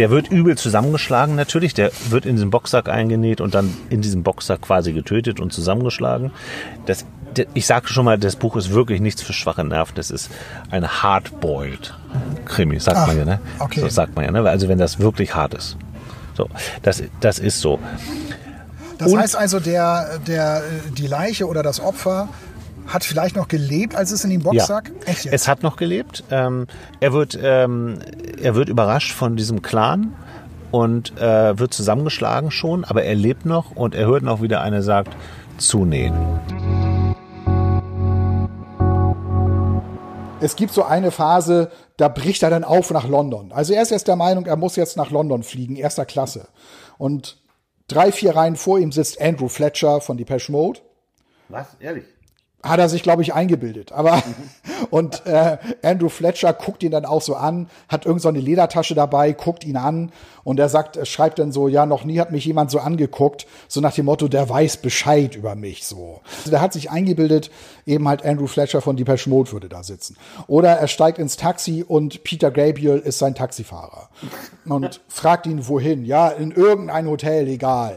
Der wird übel zusammengeschlagen natürlich. Der wird in diesen Boxsack eingenäht und dann in diesem Boxsack quasi getötet und zusammengeschlagen. Das, ich sage schon mal, das Buch ist wirklich nichts für schwache Nerven. Das ist ein hardboiled Krimi, sagt Ach, man ja, ne? okay. So sagt man ja, ne? Also wenn das wirklich hart ist. So, das, das ist so. Das Und- heißt also, der, der, die Leiche oder das Opfer hat vielleicht noch gelebt, als es in den Boxsack? Echt jetzt? Es hat noch gelebt. Ähm, er, wird, ähm, er wird überrascht von diesem Clan und äh, wird zusammengeschlagen schon, aber er lebt noch und er hört noch, wie der eine sagt, zunähen. Es gibt so eine Phase, da bricht er dann auf nach London. Also er ist jetzt der Meinung, er muss jetzt nach London fliegen, erster Klasse. Und drei, vier Reihen vor ihm sitzt Andrew Fletcher von Depeche Mode. Was? Ehrlich? Hat er sich, glaube ich, eingebildet. Aber und äh, Andrew Fletcher guckt ihn dann auch so an, hat irgend so eine Ledertasche dabei, guckt ihn an und er sagt, er schreibt dann so, ja, noch nie hat mich jemand so angeguckt, so nach dem Motto, der weiß Bescheid über mich so. Also der hat sich eingebildet, eben halt Andrew Fletcher von Depeche Mode würde da sitzen. Oder er steigt ins Taxi und Peter Gabriel ist sein Taxifahrer und fragt ihn wohin. Ja, in irgendein Hotel, egal.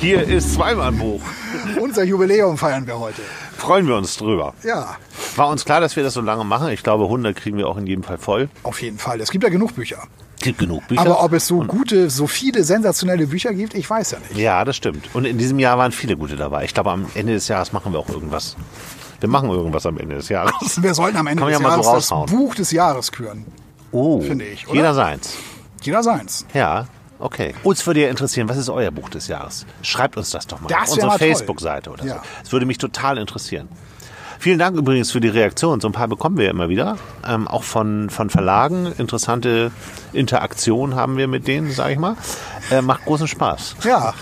Hier ist Zweimal Buch. Unser Jubiläum feiern wir heute. Freuen wir uns drüber. Ja, War uns klar, dass wir das so lange machen. Ich glaube, 100 kriegen wir auch in jedem Fall voll. auf jeden Fall. Es gibt ja genug Bücher. Gibt genug Bücher. Aber ob es so gute, so viele sensationelle Bücher gibt, ich weiß ja nicht. Ja, das stimmt. Und in diesem Jahr waren viele gute dabei. Ich glaube, am Ende des Jahres machen wir auch irgendwas. Wir machen irgendwas am Ende des Jahres. Wir sollten am Ende des ja Jahres so das. Buch des Jahres küren. Oh, Finde ich, oder? Jeder seins. Jeder seins. Ja, okay. Uns würde ja interessieren, was ist euer Buch des Jahres? Schreibt uns das doch mal Das auf unsere. Facebook-Seite oder so. Ja. Das würde mich total interessieren. Vielen Dank übrigens für die Reaktion. So ein paar bekommen wir immer wieder. Ähm, auch von, von Verlagen. Interessante Interaktion haben wir mit denen, sage ich mal. Äh, macht großen Spaß. Ja,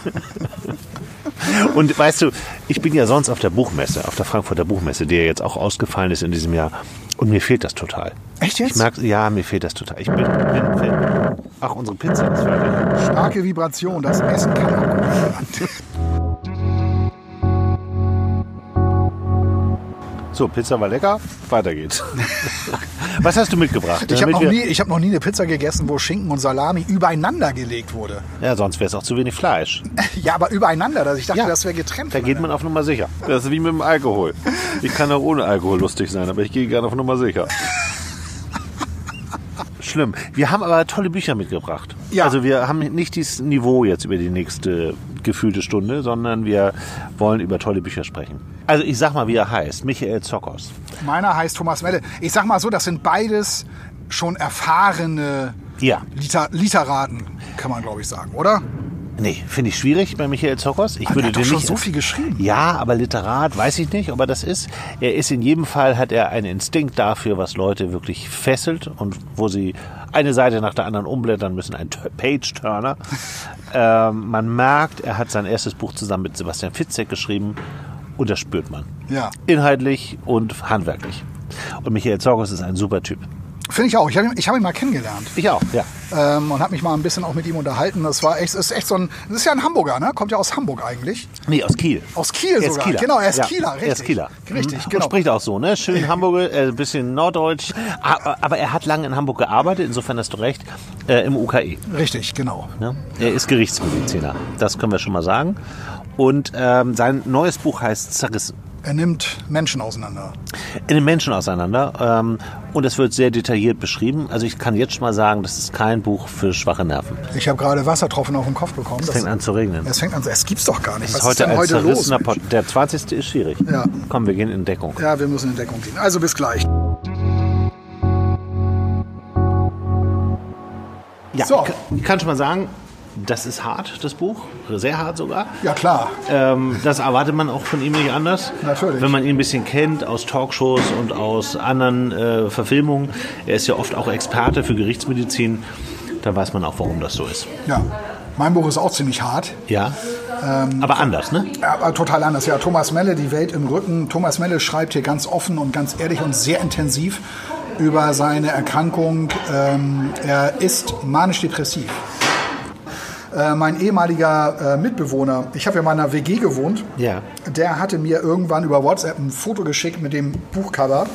Und weißt du, ich bin ja sonst auf der Buchmesse, auf der Frankfurter Buchmesse, die ja jetzt auch ausgefallen ist in diesem Jahr. Und mir fehlt das total. Echt jetzt? Ich merke, ja, mir fehlt das total. Ich bin, bin, bin ach, unsere Pizza ist fertig. starke Vibration. Das Essen kann abgeholt werden. So, Pizza war lecker. Weiter geht's. Was hast du mitgebracht? Ich habe noch, nie- ich hab noch nie eine Pizza gegessen, wo Schinken und Salami übereinander gelegt wurde. Ja, sonst wäre es auch zu wenig Fleisch. Ja, aber übereinander. dass Ich dachte, Ja. das wäre getrennt. Da geht man auf Nummer sicher. Das ist wie mit dem Alkohol. Ich kann auch ohne Alkohol lustig sein, aber ich gehe gerne auf Nummer sicher. Schlimm. Wir haben aber tolle Bücher mitgebracht. Ja. Also wir haben nicht dieses Niveau jetzt über die nächste gefühlte Stunde, sondern wir wollen über tolle Bücher sprechen. Also ich sag mal, wie er heißt. Michael Zockers. Meiner heißt Thomas Melle. Ich sag mal so, das sind beides schon erfahrene Ja. Liter Literaten, kann man glaube ich sagen, oder? Nee, finde ich schwierig bei Michael Zockers. Ich Aber würde der hat doch schon nicht so viel geschrieben. Ja, aber Literat weiß ich nicht, ob er das ist. Er ist in jedem Fall, hat er einen Instinkt dafür, was Leute wirklich fesselt und wo sie eine Seite nach der anderen umblättern müssen, ein Page-Turner. ähm, man merkt, er hat sein erstes Buch zusammen mit Sebastian Fitzek geschrieben und das spürt man. Ja. Inhaltlich und handwerklich. Und Michael Zorgos ist ein super Typ. Finde ich auch. Ich habe ihn, ich hab ihn mal kennengelernt Ich auch, ja. ähm, und habe mich mal ein bisschen auch mit ihm unterhalten. Das war echt, ist echt so ein, das ist ja ein Hamburger, ne? Kommt ja aus Hamburg eigentlich. Nee, aus Kiel. Aus Kiel Er ist sogar. Kieler. Genau, er ist Ja, Kieler, richtig. Er ist Kieler. Richtig, Mhm. genau. Und spricht auch so, ne? Schön Hamburger, äh, ein bisschen norddeutsch. Aber, aber er hat lange in Hamburg gearbeitet, insofern hast du recht, äh, im UKE. Richtig, genau. Ne? Er ist Gerichtsmediziner, das können wir schon mal sagen. Und ähm, sein neues Buch heißt Zerrissen. Er nimmt Menschen auseinander. In den Menschen auseinander. Ähm, und es wird sehr detailliert beschrieben. Also ich kann jetzt schon mal sagen, das ist kein Buch für schwache Nerven. Ich habe gerade Wassertropfen auf den Kopf bekommen. Es fängt an zu regnen. Es fängt an. Es gibt's doch gar nicht. Das Was ist ist heute denn ein heute los? zerrissener Pod. Der 20. ist schwierig. Ja. Komm, wir gehen in Deckung. Ja, wir müssen in Deckung gehen. Also bis gleich. Ja, So. ich kann schon mal sagen, das ist hart, das Buch. Sehr hart sogar. Ja, klar. Ähm, das erwartet man auch von ihm nicht anders. Natürlich. Wenn man ihn ein bisschen kennt aus Talkshows und aus anderen äh, Verfilmungen. Er ist ja oft auch Experte für Gerichtsmedizin. Da weiß man auch, warum das so ist. Ja. Mein Buch ist auch ziemlich hart. Ja. aber anders, ne? Aber total anders. Ja, Thomas Melle, die Welt im Rücken. Thomas Melle schreibt hier ganz offen und ganz ehrlich und sehr intensiv über seine Erkrankung. Ähm, er ist manisch-depressiv. Äh, mein ehemaliger äh, Mitbewohner, ich habe ja mal in einer WG gewohnt, Ja. der hatte mir irgendwann über WhatsApp ein Foto geschickt mit dem Buchcover.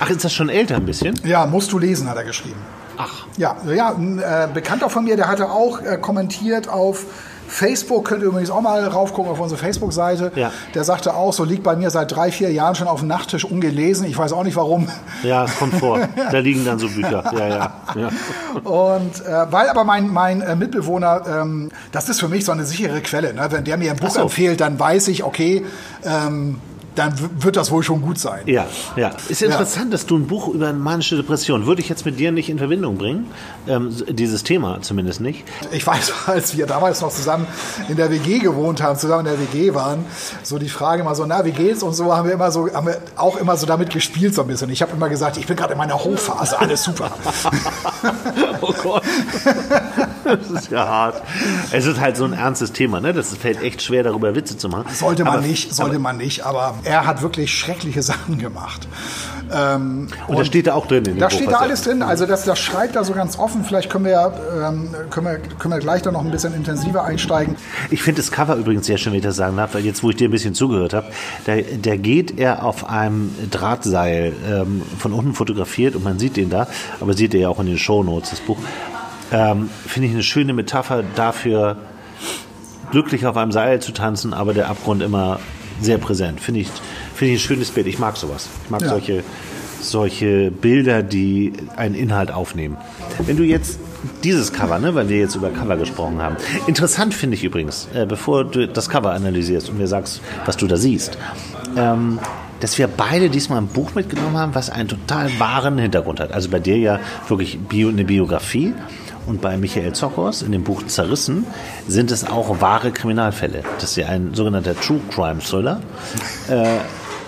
Ach, ist das schon älter ein bisschen? Ja, musst du lesen, hat er geschrieben. Ach. Ja, ja ein äh, Bekannter von mir, der hatte auch äh, kommentiert auf Facebook, könnt ihr übrigens auch mal raufgucken auf unsere Facebook-Seite. Ja. Der sagte auch, so liegt bei mir seit drei, vier Jahren schon auf dem Nachttisch ungelesen. Ich weiß auch nicht warum. Ja, es kommt vor. Da liegen dann so Bücher. Ja, ja. ja. Und äh, weil aber mein, mein äh, Mitbewohner, ähm, das ist für mich so eine sichere Quelle. Ne? Wenn der mir ein Buch so. empfiehlt, dann weiß ich, okay, ähm, dann wird das wohl schon gut sein. Ja, ja. Ist interessant, dass du ein Buch über manische Depression, würde ich jetzt mit dir nicht in Verbindung bringen, ähm, dieses Thema zumindest nicht. Ich weiß, als wir damals noch zusammen in der WG gewohnt haben, zusammen in der WG waren, so die Frage immer so, na, wie geht's und so, haben wir immer so, haben wir auch immer so damit gespielt so ein bisschen. Ich habe immer gesagt, ich bin gerade in meiner Hochphase, alles super. Oh Gott. Das ist ja hart. Es ist halt so ein ernstes Thema, ne? Das fällt echt schwer, darüber Witze zu machen. Sollte man Aber- nicht, sollte man nicht, aber er hat wirklich schreckliche Sachen gemacht. Ähm, Und das steht da auch drin in dem Da Buch, steht da alles drin, also das, das schreibt da so ganz offen. Vielleicht können wir, ja, ähm, können, wir, können wir gleich da noch ein bisschen intensiver einsteigen. Ich finde das Cover übrigens sehr schön, wenn ich das sagen darf, weil jetzt, wo ich dir ein bisschen zugehört habe, da, da geht er auf einem Drahtseil ähm, von unten fotografiert und man sieht den da, aber sieht er ja auch in den Shownotes, das Buch. Ähm, finde ich eine schöne Metapher dafür, glücklich auf einem Seil zu tanzen, aber der Abgrund immer sehr präsent. Finde ich, finde ich ein schönes Bild. Ich mag sowas. Ich mag Ja. solche, solche Bilder, die einen Inhalt aufnehmen. Wenn du jetzt dieses Cover, ne, weil wir jetzt über Cover gesprochen haben. Interessant finde ich übrigens, äh, bevor du das Cover analysierst und mir sagst, was du da siehst, ähm, dass wir beide diesmal ein Buch mitgenommen haben, was einen total wahren Hintergrund hat. Also bei dir ja wirklich Bio, eine Biografie und bei Michael Zockers in dem Buch Zerrissen sind es auch wahre Kriminalfälle. Das ist ja ein sogenannter True Crime Thriller, äh,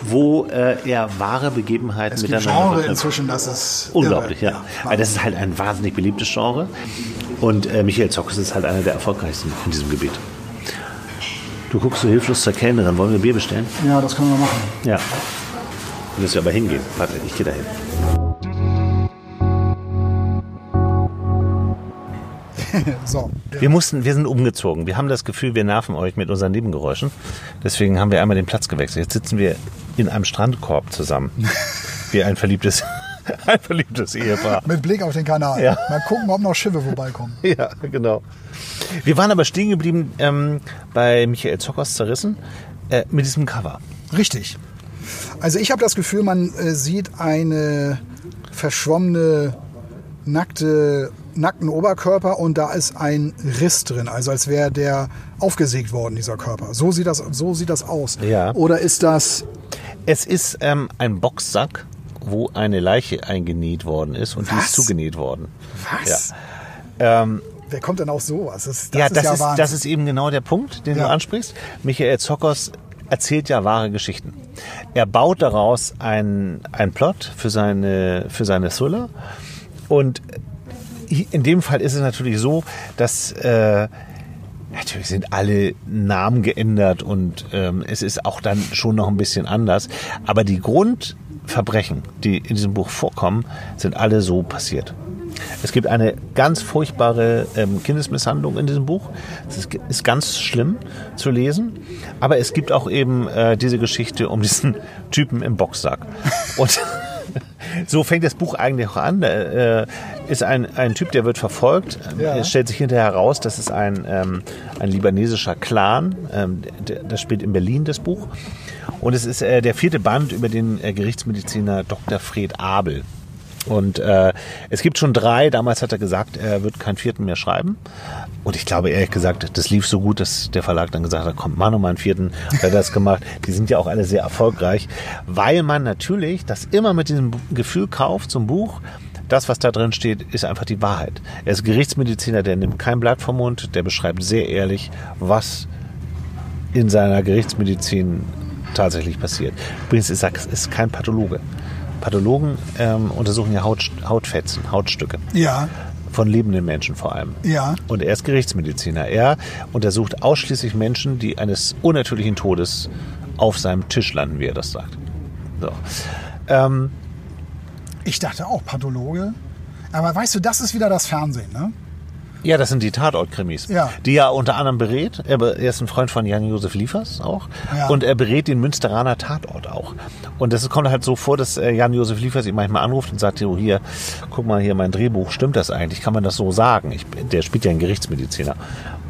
wo äh, er wahre Begebenheiten Es gibt miteinander Genre inzwischen, das ist Unglaublich, irre. ja. Weil das ist halt ein wahnsinnig beliebtes Genre. Und äh, Michael Zockers ist halt einer der erfolgreichsten in diesem Gebiet. Du guckst so hilflos zur Kellnerin. Wollen wir Bier bestellen? Ja, das können wir machen. Ja. Du wirst ja aber hingehen. Warte, ich gehe dahin. So. Wir mussten, wir sind umgezogen. Wir haben das Gefühl, wir nerven euch mit unseren Nebengeräuschen. Deswegen haben wir einmal den Platz gewechselt. Jetzt sitzen wir in einem Strandkorb zusammen. Wie ein verliebtes, ein verliebtes Ehepaar. Mit Blick auf den Kanal. Ja. Mal gucken, ob noch Schiffe vorbeikommen. Ja, genau. Wir waren aber stehen geblieben ähm, bei Michael Zockers zerrissen äh, mit diesem Cover. Richtig. Also ich habe das Gefühl, man äh, sieht eine verschwommene, nackte, nackten Oberkörper und da ist ein Riss drin, also als wäre der aufgesägt worden, dieser Körper. So sieht das, so sieht das aus. Ja. Oder ist das, Es ist ähm, ein Boxsack, wo eine Leiche eingenäht worden ist und die Was? ist zugenäht worden. was? Ja. Ähm, Wer kommt denn auf sowas? Das, das ja, ist das, ja ist, Wahnsinn. das ist eben genau der Punkt, den Ja. du ansprichst. Michael Zockers erzählt ja wahre Geschichten. Er baut daraus einen einen Plot für seine, für seine Thriller. Und in dem Fall ist es natürlich so, dass äh, natürlich sind alle Namen geändert und ähm, es ist auch dann schon noch ein bisschen anders. Aber die Grundverbrechen, die in diesem Buch vorkommen, sind alle so passiert. Es gibt eine ganz furchtbare ähm, Kindesmisshandlung in diesem Buch. Es ist, ist ganz schlimm zu lesen. Aber es gibt auch eben äh, diese Geschichte um diesen Typen im Boxsack. Und so fängt das Buch eigentlich auch an. Da, äh, ist ein, ein Typ, der wird verfolgt. Ja. Es stellt sich hinterher heraus, das ist ein, ähm, ein libanesischer Clan. Ähm, der, das spielt in Berlin, das Buch. Und es ist äh, der vierte Band über den äh, Gerichtsmediziner Dr. Fred Abel. Und äh, es gibt schon drei. Damals hat er gesagt, er wird keinen vierten mehr schreiben. Und ich glaube ehrlich gesagt, das lief so gut, dass der Verlag dann gesagt hat, komm, mach noch mal einen vierten. Und er hat das gemacht. Die sind ja auch alle sehr erfolgreich, weil man natürlich das immer mit diesem Gefühl kauft, zum Buch, das, was da drin steht, ist einfach die Wahrheit. Er ist Gerichtsmediziner, der nimmt kein Blatt vom Mund, der beschreibt sehr ehrlich, was in seiner Gerichtsmedizin tatsächlich passiert. Übrigens ist ist kein Pathologe. Pathologen ähm, untersuchen ja Haut, Hautfetzen, Hautstücke. Ja. Von lebenden Menschen vor allem. Ja. Und er ist Gerichtsmediziner. Er untersucht ausschließlich Menschen, die eines unnatürlichen Todes auf seinem Tisch landen, wie er das sagt. So. Ähm, ich dachte auch Pathologe. Aber weißt du, das ist wieder das Fernsehen, ne? Ja, das sind die Tatortkrimis, Ja. die er unter anderem berät. Er, er ist ein Freund von Jan-Josef Liefers auch. Ja. Und er berät den Münsteraner Tatort auch. Und das kommt halt so vor, dass äh, Jan-Josef Liefers ihn manchmal anruft und sagt, oh, hier, guck mal hier mein Drehbuch, stimmt das eigentlich? Kann man das so sagen? Ich, der spielt ja einen Gerichtsmediziner.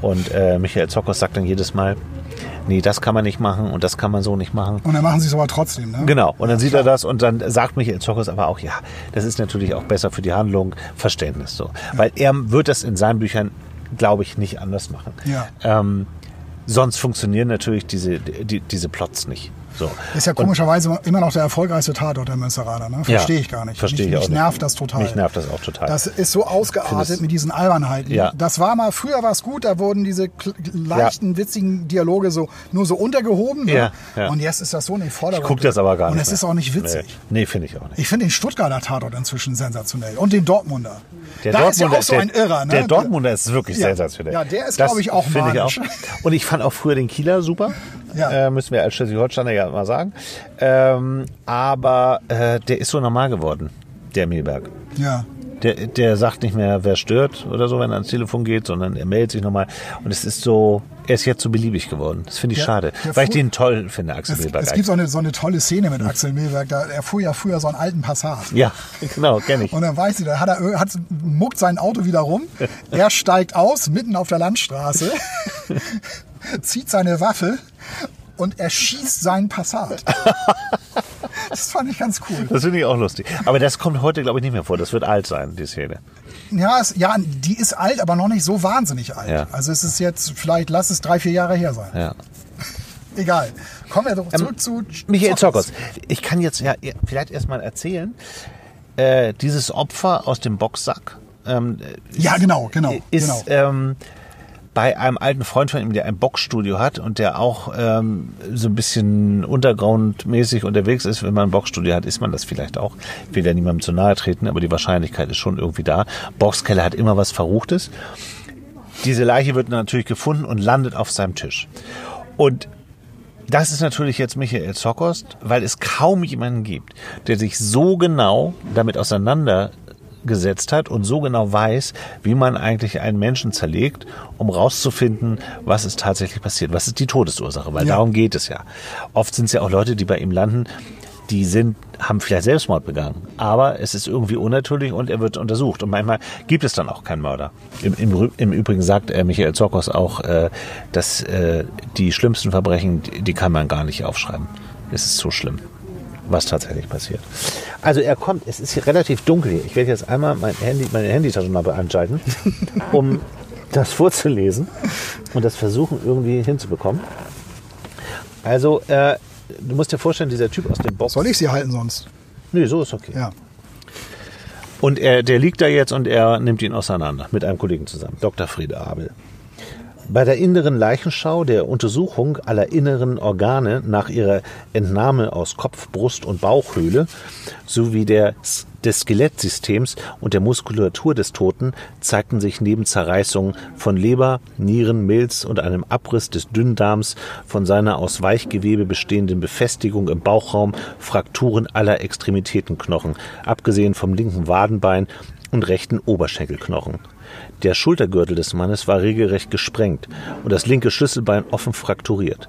Und äh, Michael Zockers sagt dann jedes Mal, nee, das kann man nicht machen und das kann man so nicht machen. Und dann machen sie es aber trotzdem, ne? Genau, und dann sieht er das und dann sagt Michael Zockers aber auch, ja, das ist natürlich auch besser für die Handlung, Verständnis so. Weil er wird das in seinen Büchern, glaube ich, nicht anders machen. Ja. Ähm, sonst funktionieren natürlich diese, die, diese Plots nicht. So. Ist ja komischerweise immer noch der erfolgreichste Tatort der Münsteraner, ne? Verstehe Ja, ich gar nicht. Verstehe mich, ich auch mich nicht. nervt das total. Mich nervt das auch total. Das ist so ausgeartet mit diesen Albernheiten. Ja. Das war mal, früher war es gut, da wurden diese leichten, witzigen Dialoge so nur so untergehoben. Ne? Ja, ja. Und jetzt ist das so den Vordergrund. ich gucke das aber gar Und nicht. es ist auch nicht witzig. Nee, nee finde ich auch nicht. Ich finde den Stuttgarter Tatort inzwischen sensationell. Und den Dortmunder. Der da ist ja Dortmunder auch so ein Irrer, ne? Der Dortmunder ist wirklich Ja. sensationell. Ja, der ist, glaube ich, auch ich auch. Und ich fand auch früher den Kieler super. Ja. Äh, müssen wir als Schleswig-Holsteiner ja mal sagen. Ähm, aber äh, der ist so normal geworden, der Milberg. Ja. Der, der sagt nicht mehr, wer stört oder so, wenn er ans Telefon geht, sondern er meldet sich nochmal. Und es ist so, er ist jetzt so beliebig geworden. Das finde ich Der- schade, weil ich den toll finde, Axel Es, Milberg. es gibt so eine, so eine tolle Szene mit Axel Milberg. Da, er fuhr ja früher so einen alten Passat. ja, genau, kenne ich. Und dann weiß ich, da hat er hat, muckt sein Auto wieder rum. Er steigt aus, mitten auf der Landstraße, zieht seine Waffe und erschießt seinen Passat. Das fand ich ganz cool. Das finde ich auch lustig. Aber das kommt heute, glaube ich, nicht mehr vor. Das wird alt sein, die Szene. Ja, es, ja, die ist alt, aber noch nicht so wahnsinnig alt. Ja. Also es ist jetzt, vielleicht lass es drei, vier Jahre her sein. Ja. Egal. Kommen wir doch zurück zu Ähm, Michael Zockers. Zockers. Ich kann jetzt ja vielleicht erstmal erzählen, äh, dieses Opfer aus dem Boxsack ähm, Ja, genau, genau. ist genau. ähm, bei einem alten Freund von ihm, der ein Boxstudio hat und der auch ähm, so ein bisschen untergrundmäßig unterwegs ist. Wenn man ein Boxstudio hat, ist man das vielleicht auch. Ich will ja niemandem zu nahe treten, aber die Wahrscheinlichkeit ist schon irgendwie da. Boxkeller hat immer was Verruchtes. Diese Leiche wird natürlich gefunden und landet auf seinem Tisch. Und das ist natürlich jetzt Michael Zockost, weil es kaum jemanden gibt, der sich so genau damit auseinandergesetzt hat und so genau weiß, wie man eigentlich einen Menschen zerlegt, um rauszufinden, was ist tatsächlich passiert, was ist die Todesursache, weil Ja. darum geht es ja. Oft sind es ja auch Leute, die bei ihm landen, die sind, haben vielleicht Selbstmord begangen, aber es ist irgendwie unnatürlich und er wird untersucht. Und manchmal gibt es dann auch keinen Mörder. Im, im, im Übrigen sagt äh, Michael Zorkos auch, äh, dass äh, die schlimmsten Verbrechen, die, die kann man gar nicht aufschreiben. Es ist so schlimm, was tatsächlich passiert. Also er kommt, es ist hier relativ dunkel hier. Ich werde jetzt einmal mein Handy, meine Handytaschenlampe anschalten, um das vorzulesen und das versuchen irgendwie hinzubekommen. Also, äh, du musst dir vorstellen, dieser Typ aus dem Box. Soll ich sie halten sonst? Nee, so ist okay. Ja. Und er, der liegt da jetzt und er nimmt ihn auseinander mit einem Kollegen zusammen, Dr. Friede Abel. Bei der inneren Leichenschau der Untersuchung aller inneren Organe nach ihrer Entnahme aus Kopf, Brust und Bauchhöhle sowie der, des Skelettsystems und der Muskulatur des Toten zeigten sich neben Zerreißungen von Leber, Nieren, Milz und einem Abriss des Dünndarms von seiner aus Weichgewebe bestehenden Befestigung im Bauchraum Frakturen aller Extremitätenknochen, abgesehen vom linken Wadenbein und rechten Oberschenkelknochen. Der Schultergürtel des Mannes war regelrecht gesprengt und das linke Schlüsselbein offen frakturiert.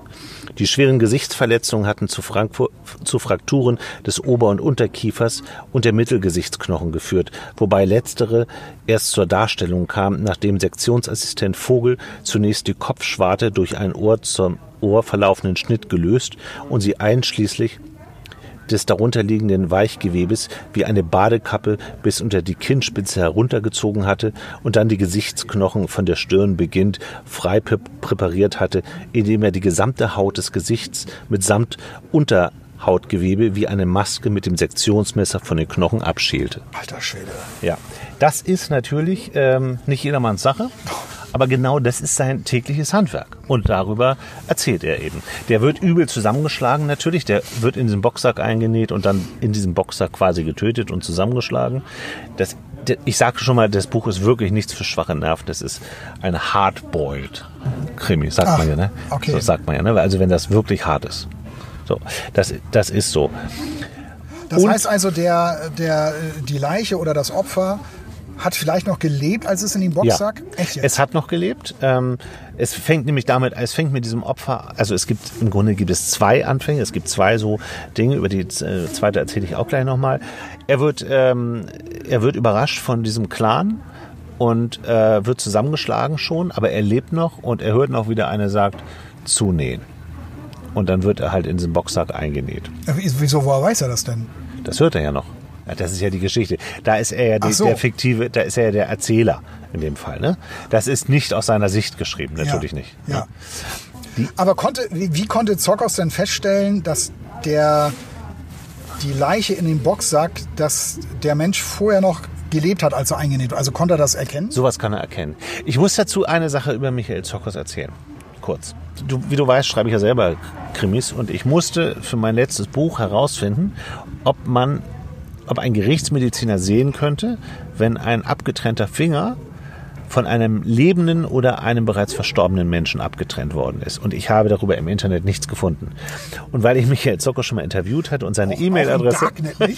Die schweren Gesichtsverletzungen hatten zu, Frankfur zu Frakturen des Ober- und Unterkiefers und der Mittelgesichtsknochen geführt, wobei letztere erst zur Darstellung kam, nachdem Sektionsassistent Vogel zunächst die Kopfschwarte durch einen Ohr zum Ohr verlaufenden Schnitt gelöst und sie einschließlich des darunterliegenden Weichgewebes wie eine Badekappe bis unter die Kinnspitze heruntergezogen hatte und dann die Gesichtsknochen von der Stirn beginnt frei pr- präpariert hatte, indem er die gesamte Haut des Gesichts mitsamt Hautgewebe wie eine Maske mit dem Sektionsmesser von den Knochen abschälte. Alter Schwede. Ja, das ist natürlich ähm, nicht jedermanns Sache. Aber genau das ist sein tägliches Handwerk. Und darüber erzählt er eben. Der wird übel zusammengeschlagen natürlich. Der wird in diesen Boxsack eingenäht und dann in diesem Boxsack quasi getötet und zusammengeschlagen. Das, ich sage schon mal, das Buch ist wirklich nichts für schwache Nerven. Das ist ein hardboiled Krimi, sagt Ach, man ja. Ne? okay. So sagt man ja. Ne? Also wenn das wirklich hart ist. So, das, das ist so. Das Und- heißt also, der, der, die Leiche oder das Opfer hat vielleicht noch gelebt, als es in den Boxsack? Echt jetzt? Es hat noch gelebt. Ähm, es fängt nämlich damit, es fängt mit diesem Opfer, also es gibt, im Grunde gibt es zwei Anfänge, es gibt zwei so Dinge, über die äh, zweite erzähle ich auch gleich nochmal. Er wird, ähm, er wird überrascht von diesem Clan und äh, wird zusammengeschlagen schon, aber er lebt noch und er hört noch wieder eine sagt, zunähen. Und dann wird er halt in diesen Boxsack eingenäht. Wieso, woher weiß er das denn? Das hört er ja noch. Das ist ja die Geschichte. Da ist er ja die, so. der fiktive, da ist er ja der Erzähler in dem Fall. Ne? Das ist nicht aus seiner Sicht geschrieben, natürlich ja. nicht. Ja. Aber konnte, wie, wie konnte Zokos denn feststellen, dass der die Leiche in den Boxsack, dass der Mensch vorher noch gelebt hat, als er eingenäht? Also konnte er das erkennen? Sowas kann er erkennen. Ich muss dazu eine Sache über Michael Zokos erzählen. Kurz. Du, wie du weißt, schreibe ich ja selber Krimis und ich musste für mein letztes Buch herausfinden, ob man, ob ein Gerichtsmediziner sehen könnte, wenn ein abgetrennter Finger von einem lebenden oder einem bereits verstorbenen Menschen abgetrennt worden ist. Und ich habe darüber im Internet nichts gefunden. Und weil ich Michael Zokos schon mal interviewt hatte und seine E-Mail-Adresse...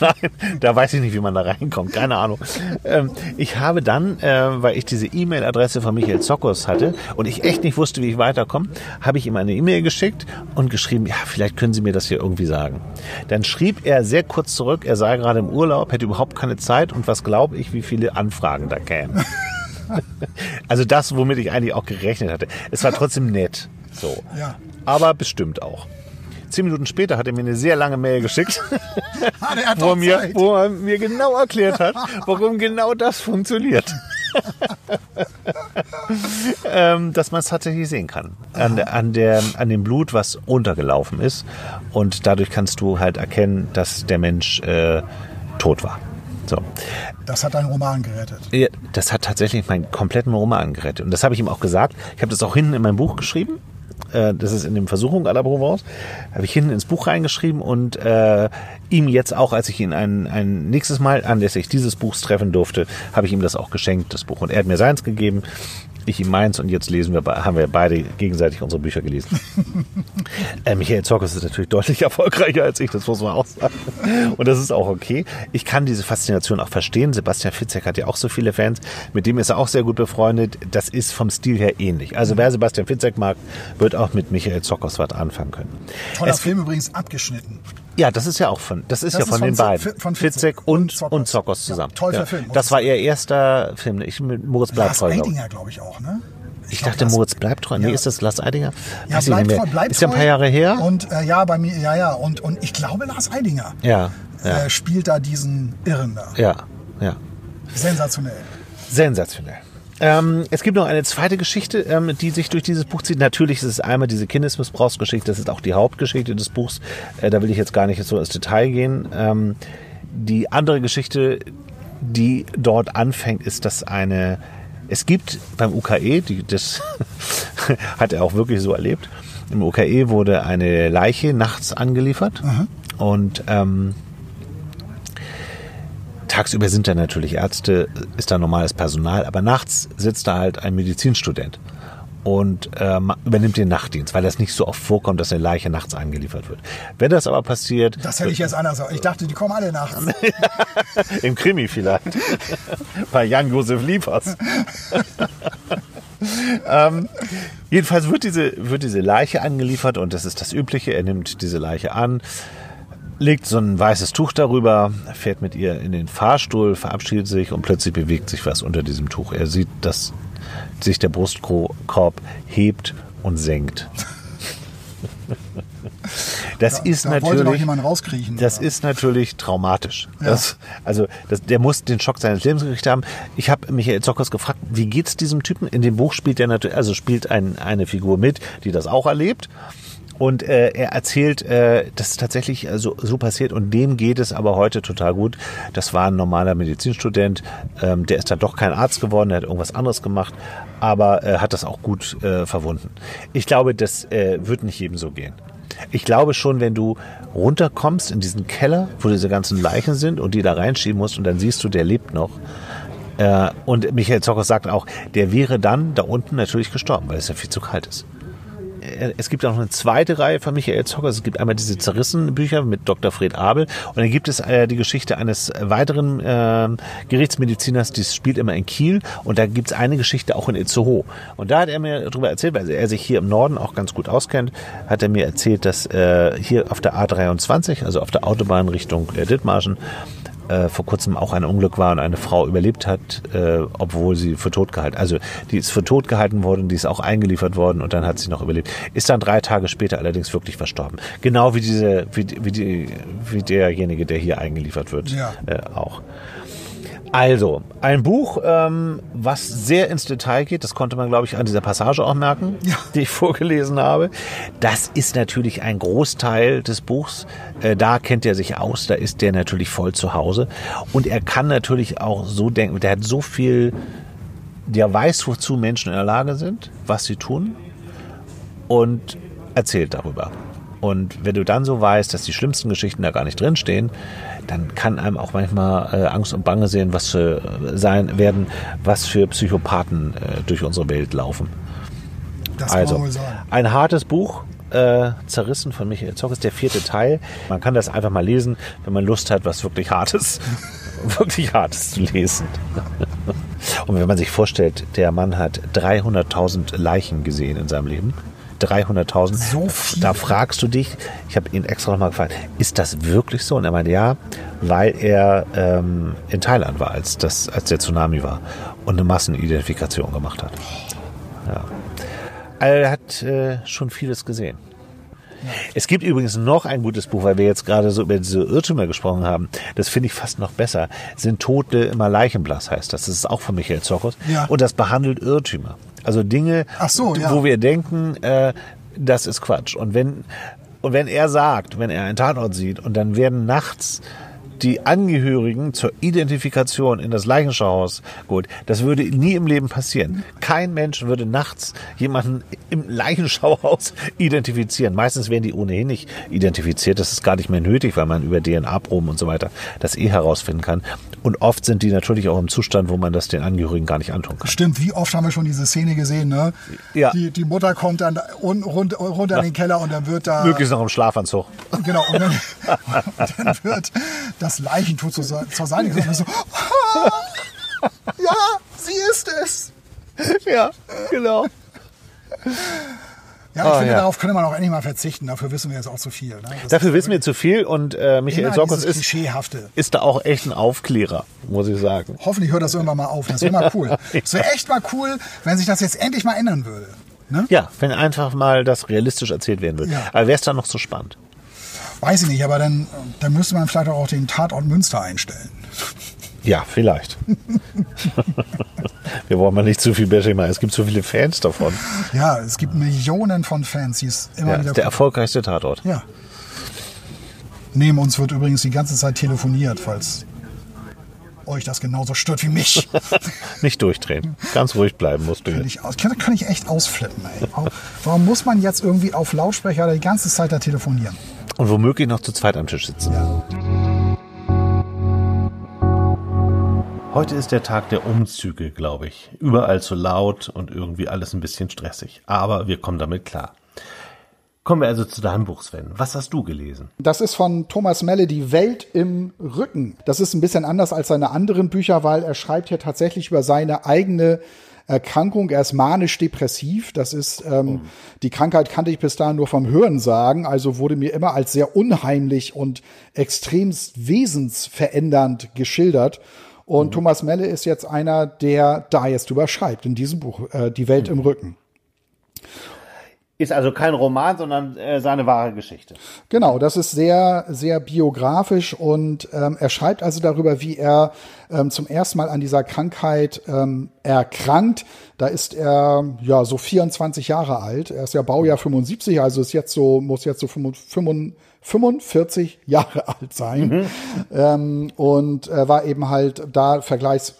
Nein, da weiß ich nicht, wie man da reinkommt. Keine Ahnung. Ähm, ich habe dann, äh, weil ich diese E-Mail-Adresse von Michael Zokos hatte und ich echt nicht wusste, wie ich weiterkomme, habe ich ihm eine E-Mail geschickt und geschrieben, ja, vielleicht können Sie mir das hier irgendwie sagen. Dann schrieb er sehr kurz zurück, er sei gerade im Urlaub, hätte überhaupt keine Zeit und was glaube ich, wie viele Anfragen da kämen. Also das, womit ich eigentlich auch gerechnet hatte. Es war trotzdem nett. So. Ja. Aber bestimmt auch. Zehn Minuten später hat er mir eine sehr lange Mail geschickt, wo, er mir, wo er mir genau erklärt hat, warum genau das funktioniert. ähm, dass man es tatsächlich sehen kann. An, an, der, an dem Blut, was untergelaufen ist. Und dadurch kannst du halt erkennen, dass der Mensch äh, tot war. So. Das hat deinen Roman gerettet. Ja, Das hat tatsächlich meinen kompletten Roman gerettet. Und das habe ich ihm auch gesagt. Ich habe das auch hinten in mein Buch geschrieben. Äh, Das ist in dem Versuchung à la Provence. Habe ich hinten ins Buch reingeschrieben und äh, ihm jetzt auch, als ich ihn ein, ein nächstes Mal anlässlich dieses Buchs treffen durfte, habe ich ihm das auch geschenkt, das Buch. Und er hat mir seins gegeben, ich ihm meins und jetzt lesen wir, be- haben wir beide gegenseitig unsere Bücher gelesen. äh, Michael Zorkos ist natürlich deutlich erfolgreicher als ich, das muss man auch sagen. Und das ist auch okay. Ich kann diese Faszination auch verstehen. Sebastian Fitzek hat ja auch so viele Fans. Mit dem ist er auch sehr gut befreundet. Das ist vom Stil her ähnlich. Also wer Sebastian Fitzek mag, wird auch mit Michael Zorkos was anfangen können. Toller Es- Film übrigens abgeschnitten. Ja, das ist ja auch von, das ist Das ja ist von, von den beiden. Fi- von Fitzek Fitzek und, und Zokos. und Zokos Ja, zusammen. toll verfilmt, muss Das ich war ihr erster Film. Ich mit Moritz Lars Bleibtreu. ich. Eidinger, glaube ich, auch, ne? Ich glaub, dachte, Lars- Moritz bleibt treu. Nee, Ja. ist das Lars Eidinger? Ja, Weiß ich bleibt mehr. treu, bleibt Ist ja ein paar Jahre her. Und äh, ja, bei mir, ja, ja. Und, und ich glaube, Lars Eidinger Ja, ja, äh, spielt da diesen Irren da. ja, ja. Sensationell. Sensationell. Ähm, es gibt noch eine zweite Geschichte, ähm, die sich durch dieses Buch zieht. Natürlich ist es einmal diese Kindesmissbrauchsgeschichte, das ist auch die Hauptgeschichte des Buchs. Äh, da will ich jetzt gar nicht so ins Detail gehen. Ähm, die andere Geschichte, die dort anfängt, ist, dass eine, es gibt beim UKE, die, das hat er auch wirklich so erlebt, im UKE wurde eine Leiche nachts angeliefert und ähm, Tagsüber sind da natürlich Ärzte, ist da normales Personal, aber nachts sitzt da halt ein Medizinstudent und ähm, übernimmt den Nachtdienst, weil das nicht so oft vorkommt, dass eine Leiche nachts angeliefert wird. Wenn das aber passiert, Das hätte ich jetzt anders. Ich dachte, die kommen alle nachts. im Krimi vielleicht, bei Jan-Josef Liefers. ähm, jedenfalls wird diese, wird diese Leiche angeliefert und das ist das Übliche. Er nimmt diese Leiche an, legt so ein weißes Tuch darüber, fährt mit ihr in den Fahrstuhl, verabschiedet sich und plötzlich bewegt sich was unter diesem Tuch. Er sieht, dass sich der Brustkorb hebt und senkt. Das ist da wollte noch natürlich. jemand rauskriechen. Das oder? ist natürlich traumatisch. Das, also das, der muss den Schock seines Lebens gekriegt haben. Ich habe Michael Zockers gefragt, wie geht's diesem Typen? In dem Buch spielt er natürlich, also spielt ein, eine Figur mit, die das auch erlebt. Und äh, er erzählt, äh, das ist tatsächlich äh, so, so passiert und dem geht es aber heute total gut. Das war ein normaler Medizinstudent, ähm, der ist dann doch kein Arzt geworden, der hat irgendwas anderes gemacht, aber äh, hat das auch gut äh, verwunden. Ich glaube, das äh, wird nicht jedem so gehen. Ich glaube schon, wenn du runterkommst in diesen Keller, wo diese ganzen Leichen sind und die da reinschieben musst und dann siehst du, der lebt noch. Äh, und Michael Zocker sagt auch, der wäre dann da unten natürlich gestorben, weil es ja viel zu kalt ist es gibt auch noch eine zweite Reihe von Michael Zocker. Es gibt einmal diese zerrissenen Bücher mit Dr. Fred Abel und dann gibt es äh, die Geschichte eines weiteren äh, Gerichtsmediziners, die spielt immer in Kiel und da gibt es eine Geschichte auch in Itzehoe. Und da hat er mir darüber erzählt, weil er sich hier im Norden auch ganz gut auskennt, hat er mir erzählt, dass äh, hier auf der A23, also auf der Autobahn Richtung äh, Dithmarschen, äh, vor kurzem auch ein Unglück war und eine Frau überlebt hat, äh, obwohl sie für tot gehalten. Also die ist für tot gehalten worden, die ist auch eingeliefert worden und dann hat sie noch überlebt. Ist dann drei Tage später allerdings wirklich verstorben. Genau wie diese, wie, wie, die, wie derjenige, der hier eingeliefert wird, ja. äh, auch. Also, ein Buch, ähm, was sehr ins Detail geht, das konnte man, glaube ich, an dieser Passage auch merken, ja. die ich vorgelesen habe. Das ist natürlich ein Großteil des Buchs. Äh, da kennt er sich aus, da ist der natürlich voll zu Hause. Und er kann natürlich auch so denken, der hat so viel, der weiß, wozu Menschen in der Lage sind, was sie tun und erzählt darüber. Und wenn du dann so weißt, dass die schlimmsten Geschichten da gar nicht drinstehen, dann kann einem auch manchmal äh, Angst und Bange sehen, was für, sein werden, was für Psychopathen äh, durch unsere Welt laufen. Das also, ein hartes Buch, äh, zerrissen von Michael Zock ist der vierte Teil. Man kann das einfach mal lesen, wenn man Lust hat, was wirklich Hartes, wirklich Hartes zu lesen. Und wenn man sich vorstellt, der Mann hat 300.000 Leichen gesehen in seinem Leben. 300.000. So viel. Da fragst du dich, ich habe ihn extra nochmal gefragt, ist das wirklich so? Und er meinte, ja, weil er ähm, in Thailand war, als, das, als der Tsunami war und eine Massenidentifikation gemacht hat. Ja. Also er hat äh, schon vieles gesehen. Es gibt übrigens noch ein gutes Buch, weil wir jetzt gerade so über diese Irrtümer gesprochen haben. Das finde ich fast noch besser. Sind Tote immer Leichenblass heißt das. Das ist auch von Michael Zorkos. Ja. Und das behandelt Irrtümer. Also Dinge, so, ja. wo wir denken, äh, das ist Quatsch. Und wenn, und wenn er sagt, wenn er einen Tatort sieht und dann werden nachts die Angehörigen zur Identifikation in das Leichenschauhaus gut. Das würde nie im Leben passieren. Kein Mensch würde nachts jemanden im Leichenschauhaus identifizieren. Meistens werden die ohnehin nicht identifiziert. Das ist gar nicht mehr nötig, weil man über DNA-Proben und so weiter das eh herausfinden kann. Und oft sind die natürlich auch im Zustand, wo man das den Angehörigen gar nicht antun kann. Stimmt, wie oft haben wir schon diese Szene gesehen, ne? Ja. Die, die Mutter kommt dann un, rund, runter in den Keller und dann wird da... Möglichst noch im Schlafanzug. Genau, und dann, und dann wird das Leichentuch zur, zur Seite und so, ah, ja, sie ist es. Ja, genau. Ja, ich oh, finde, ja. darauf könnte man auch endlich mal verzichten. Dafür wissen wir jetzt auch zu viel. Ne? Dafür wissen wir zu viel und äh, Michael Sorkos ist, ist da auch echt ein Aufklärer, muss ich sagen. Hoffentlich hört das irgendwann mal auf. Das wäre mal cool. Es wäre echt mal cool, wenn sich das jetzt endlich mal ändern würde. Ne? Ja, wenn einfach mal das realistisch erzählt werden würde. Ja. Aber wäre es dann noch so spannend? Weiß ich nicht, aber dann, dann müsste man vielleicht auch den Tatort Münster einstellen. Ja, vielleicht. Wir wollen mal nicht zu viel Bashing machen. Es gibt so viele Fans davon. Ja, es gibt Millionen von Fans, die es immer ja, wieder. Der erfolgreichste Tatort. Ja. Neben uns wird übrigens die ganze Zeit telefoniert, falls euch das genauso stört wie mich. nicht durchdrehen. Ganz ruhig bleiben musst du. Kann ich, kann, kann ich echt ausflippen, ey. Warum muss man jetzt irgendwie auf Lautsprecher die ganze Zeit da telefonieren? Und womöglich noch zu zweit am Tisch sitzen. Ja. Heute ist der Tag der Umzüge, glaube ich. Überall zu laut und irgendwie alles ein bisschen stressig. Aber wir kommen damit klar. Kommen wir also zu deinem Buch, Sven. Was hast du gelesen? Das ist von Thomas Melle, Die Welt im Rücken. Das ist ein bisschen anders als seine anderen Bücher, weil er schreibt hier tatsächlich über seine eigene Erkrankung. Er ist manisch-depressiv. Das ist, ähm, oh. die Krankheit kannte ich bis dahin nur vom Hören sagen, also wurde mir immer als sehr unheimlich und extremst wesensverändernd geschildert. Und mhm. Thomas Melle ist jetzt einer, der da jetzt drüber schreibt in diesem Buch, äh, Die Welt mhm. im Rücken. Ist also kein Roman, sondern äh, seine wahre Geschichte. Genau, das ist sehr, sehr biografisch und ähm, er schreibt also darüber, wie er ähm, zum ersten Mal an dieser Krankheit ähm, erkrankt. Da ist er ja so 24 Jahre alt. Er ist ja Baujahr 75, also ist jetzt so muss jetzt so 45, 45 Jahre alt sein mhm. ähm, und äh, war eben halt da vergleichs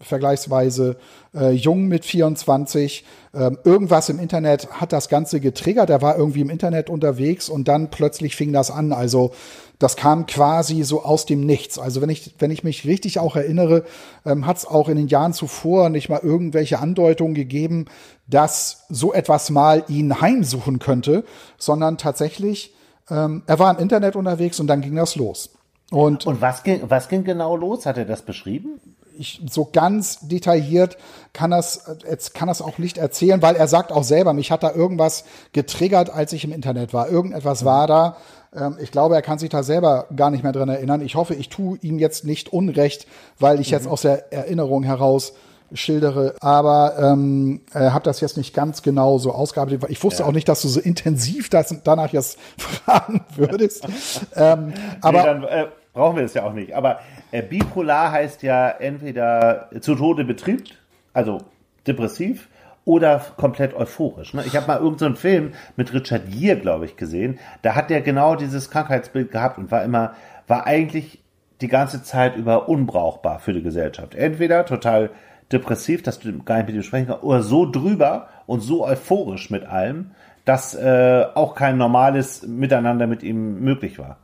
vergleichsweise äh, jung mit 24. Ähm, irgendwas im Internet hat das Ganze getriggert. Er war irgendwie im Internet unterwegs und dann plötzlich fing das an. Also das kam quasi so aus dem Nichts. Also wenn ich, wenn ich mich richtig auch erinnere, ähm, hat es auch in den Jahren zuvor nicht mal irgendwelche Andeutungen gegeben, dass so etwas mal ihn heimsuchen könnte, sondern tatsächlich, ähm, er war im Internet unterwegs und dann ging das los. Und, und was, ging, was ging genau los? Hat er das beschrieben? Ich so ganz detailliert kann das jetzt kann das auch nicht erzählen, weil er sagt auch selber, mich hat da irgendwas getriggert, als ich im Internet war. Irgendetwas war da. Ähm, ich glaube, er kann sich da selber gar nicht mehr dran erinnern. Ich hoffe, ich tue ihm jetzt nicht Unrecht, weil ich mhm. jetzt aus der Erinnerung heraus schildere, aber ähm, äh, habe das jetzt nicht ganz genau so ausgearbeitet. Ich wusste ja. auch nicht, dass du so intensiv das danach jetzt fragen würdest. ähm, aber nee, dann, äh, brauchen wir es ja auch nicht. Aber äh, bipolar heißt ja entweder zu Tode betrübt, also depressiv, oder komplett euphorisch. Ne? Ich habe mal irgendeinen so Film mit Richard Gere, glaube ich, gesehen. Da hat der genau dieses Krankheitsbild gehabt und war immer, war eigentlich die ganze Zeit über unbrauchbar für die Gesellschaft. Entweder total depressiv, dass du gar nicht mit ihm sprechen kannst, oder so drüber und so euphorisch mit allem, dass äh, auch kein normales Miteinander mit ihm möglich war.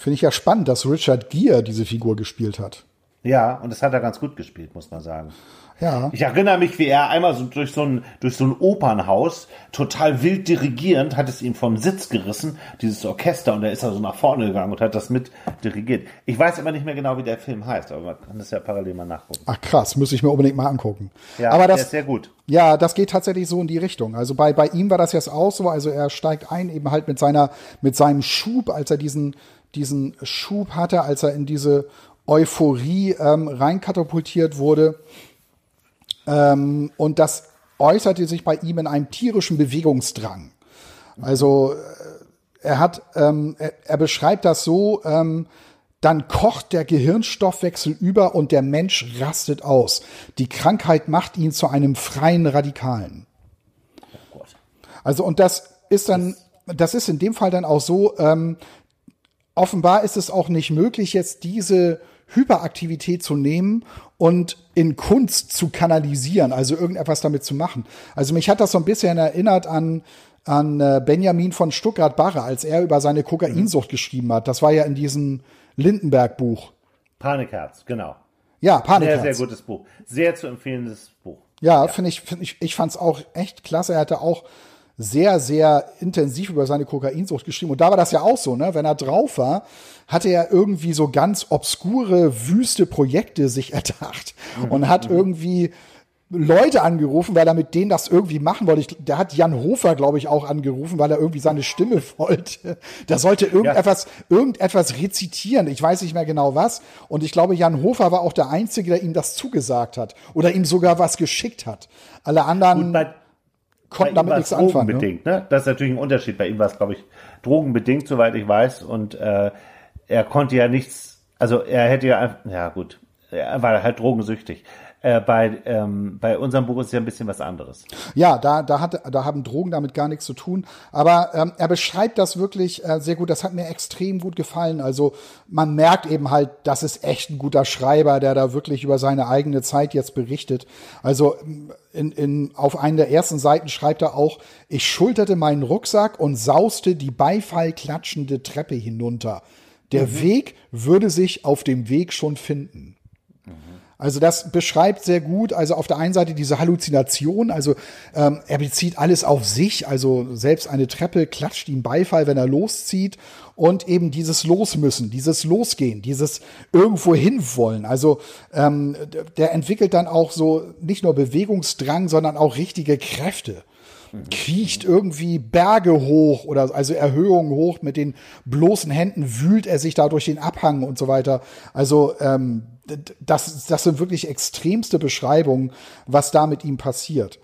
Finde ich ja spannend, dass Richard Gere diese Figur gespielt hat. Ja, und das hat er ganz gut gespielt, muss man sagen. Ja. Ich erinnere mich, wie er einmal so durch so ein, durch so ein Opernhaus total wild dirigierend hat es ihn vom Sitz gerissen, dieses Orchester, und er ist also nach vorne gegangen und hat das mit dirigiert. Ich weiß aber nicht mehr genau, wie der Film heißt, aber man kann das ja parallel mal nachgucken. Ach krass, muss ich mir unbedingt mal angucken. Ja, aber das ist sehr gut. Ja, das geht tatsächlich so in die Richtung. Also bei, bei ihm war das jetzt auch so, also er steigt ein eben halt mit seiner, mit seinem Schub, als er diesen, diesen Schub hatte, als er in diese Euphorie ähm, reinkatapultiert wurde. Ähm, und das äußerte sich bei ihm in einem tierischen Bewegungsdrang. Also äh, er hat, ähm, er, er, beschreibt das so, ähm, dann kocht der Gehirnstoffwechsel über und der Mensch rastet aus. Die Krankheit macht ihn zu einem freien Radikalen. Also und das ist dann, das ist in dem Fall dann auch so, ähm, offenbar ist es auch nicht möglich, jetzt diese Hyperaktivität zu nehmen und in Kunst zu kanalisieren, also irgendetwas damit zu machen. Also mich hat das so ein bisschen erinnert an an äh, Benjamin von Stuttgart-Barre, als er über seine Kokainsucht mhm. geschrieben hat. Das war ja in diesem Lindenberg-Buch. Panikherz, genau. Ja, Panikherz. Sehr, sehr gutes Buch. Sehr zu empfehlendes Buch. Ja, ja. finde ich, finde ich, ich fand es auch echt klasse. Er hatte auch sehr, sehr intensiv über seine Kokainsucht geschrieben. Und da war das ja auch so, ne? Wenn er drauf war, hatte er irgendwie so ganz obskure, wüste Projekte sich erdacht mhm. und hat mhm. irgendwie Leute angerufen, weil er mit denen das irgendwie machen wollte. Ich, der hat Jan Hofer, glaube ich, auch angerufen, weil er irgendwie seine Stimme wollte. Der sollte irgendetwas, ja. irgendetwas rezitieren. Ich weiß nicht mehr genau was. Und ich glaube, Jan Hofer war auch der Einzige, der ihm das zugesagt hat oder ihm sogar was geschickt hat. Alle anderen konnten damit nichts anfangen. Ne? ne? Das ist natürlich ein Unterschied. Bei ihm war es, glaube ich, drogenbedingt, soweit ich weiß. Und äh, er konnte ja nichts, also er hätte ja, einfach, ja gut, er war halt drogensüchtig. Äh, bei, ähm, bei unserem Buch ist es ja ein bisschen was anderes. Ja, da, da, hat, da haben Drogen damit gar nichts zu tun. Aber ähm, er beschreibt das wirklich äh, sehr gut. Das hat mir extrem gut gefallen. Also man merkt eben halt, das ist echt ein guter Schreiber, der da wirklich über seine eigene Zeit jetzt berichtet. Also in, in, auf einen der ersten Seiten schreibt er auch, ich schulterte meinen Rucksack und sauste die beifallklatschende Treppe hinunter. Der mhm. Weg würde sich auf dem Weg schon finden. Also das beschreibt sehr gut, also auf der einen Seite diese Halluzination, also ähm, er bezieht alles auf sich, also selbst eine Treppe klatscht ihm Beifall, wenn er loszieht und eben dieses Losmüssen, dieses Losgehen, dieses irgendwo hinwollen. Also ähm, der entwickelt dann auch so nicht nur Bewegungsdrang, sondern auch richtige Kräfte kriecht irgendwie Berge hoch oder also Erhöhungen hoch mit den bloßen Händen wühlt er sich da durch den Abhang und so weiter. Also ähm, das, das sind wirklich extremste Beschreibungen, was da mit ihm passiert.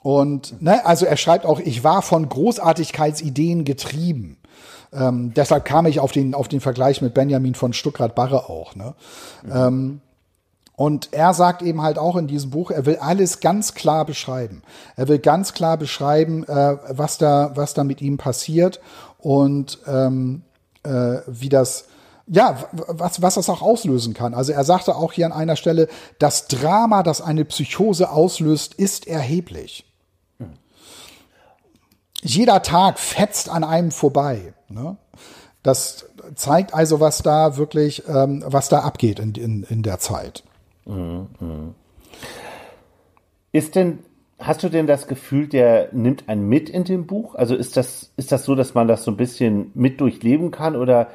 Und ne, also er schreibt auch, ich war von Großartigkeitsideen getrieben. Ähm, deshalb kam ich auf den, auf den Vergleich mit Benjamin von Stuckrad-Barre auch. Ne? Mhm. Ähm, und er sagt eben halt auch in diesem Buch, er will alles ganz klar beschreiben. Er will ganz klar beschreiben, äh, was da, was da mit ihm passiert und ähm, äh, wie das, ja, was, was das auch auslösen kann. Also er sagte auch hier an einer Stelle, das Drama, das eine Psychose auslöst, ist erheblich jeder Tag fetzt an einem vorbei. Ne? Das zeigt also, was da wirklich, ähm, was da abgeht in, in, in der Zeit. Ist denn, hast du denn das Gefühl, der nimmt einen mit in dem Buch? Also ist das, ist das so, dass man das so ein bisschen mit durchleben kann oder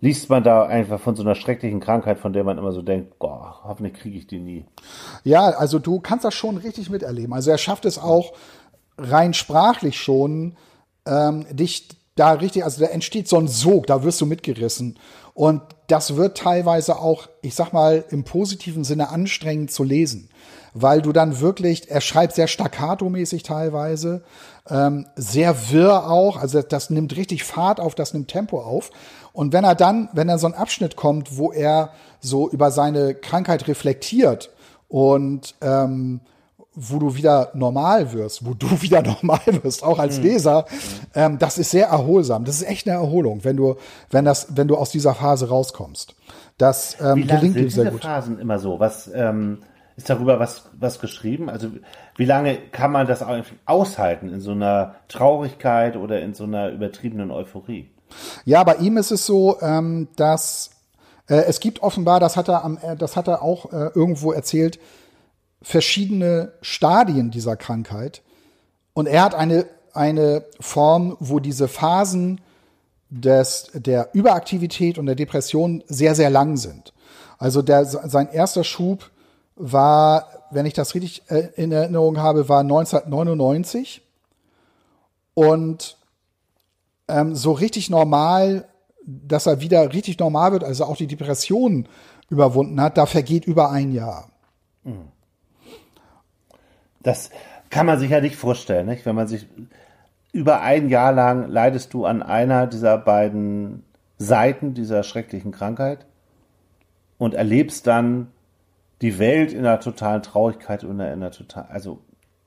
liest man da einfach von so einer schrecklichen Krankheit, von der man immer so denkt, boah, hoffentlich kriege ich die nie? Ja, also du kannst das schon richtig miterleben. Also er schafft es auch, rein sprachlich schon ähm, dich da richtig, also da entsteht so ein Sog, da wirst du mitgerissen. Und das wird teilweise auch, ich sag mal, im positiven Sinne anstrengend zu lesen, weil du dann wirklich, er schreibt sehr staccato-mäßig teilweise, ähm, sehr wirr auch, also das nimmt richtig Fahrt auf, das nimmt Tempo auf. Und wenn er dann, wenn er so ein Abschnitt kommt, wo er so über seine Krankheit reflektiert und ähm, wo du wieder normal wirst, wo du wieder normal wirst, auch als mhm. Leser, ähm, das ist sehr erholsam. Das ist echt eine Erholung, wenn du, wenn das, wenn du aus dieser Phase rauskommst. Das ähm, gelingt dir sehr gut. Phasen immer so? Was ähm, ist darüber was, was geschrieben? Also wie lange kann man das aushalten in so einer Traurigkeit oder in so einer übertriebenen Euphorie? Ja, bei ihm ist es so, ähm, dass äh, es gibt offenbar, das hat er, am, äh, das hat er auch äh, irgendwo erzählt, verschiedene Stadien dieser Krankheit. Und er hat eine, eine Form, wo diese Phasen des, der Überaktivität und der Depression sehr, sehr lang sind. Also der, sein erster Schub war, wenn ich das richtig äh, in Erinnerung habe, war 1999. Und ähm, so richtig normal, dass er wieder richtig normal wird, also auch die Depression überwunden hat, da vergeht über ein Jahr. Mhm. Das kann man sich ja nicht vorstellen, nicht? wenn man sich über ein Jahr lang leidest du an einer dieser beiden Seiten dieser schrecklichen Krankheit und erlebst dann die Welt in einer totalen Traurigkeit und in einer total, also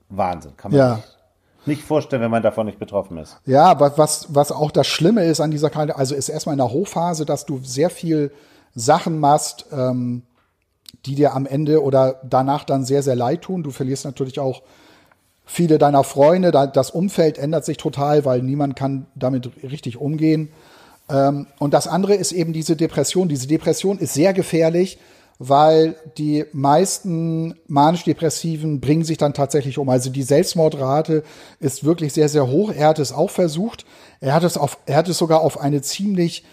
Wahnsinn, kann man ja. nicht, nicht vorstellen, wenn man davon nicht betroffen ist. Ja, was, was auch das Schlimme ist an dieser Krankheit, also ist erstmal in der Hochphase, dass du sehr viel Sachen machst, ähm, die dir am Ende oder danach dann sehr, sehr leid tun. Du verlierst natürlich auch viele deiner Freunde. Das Umfeld ändert sich total, weil niemand kann damit richtig umgehen. Ähm, und das andere ist eben diese Depression. Diese Depression ist sehr gefährlich, weil die meisten manisch-depressiven bringen sich dann tatsächlich um. Also die Selbstmordrate ist wirklich sehr, sehr hoch. Er hat es auch versucht. Er hat es auf, er hat es sogar auf eine ziemlich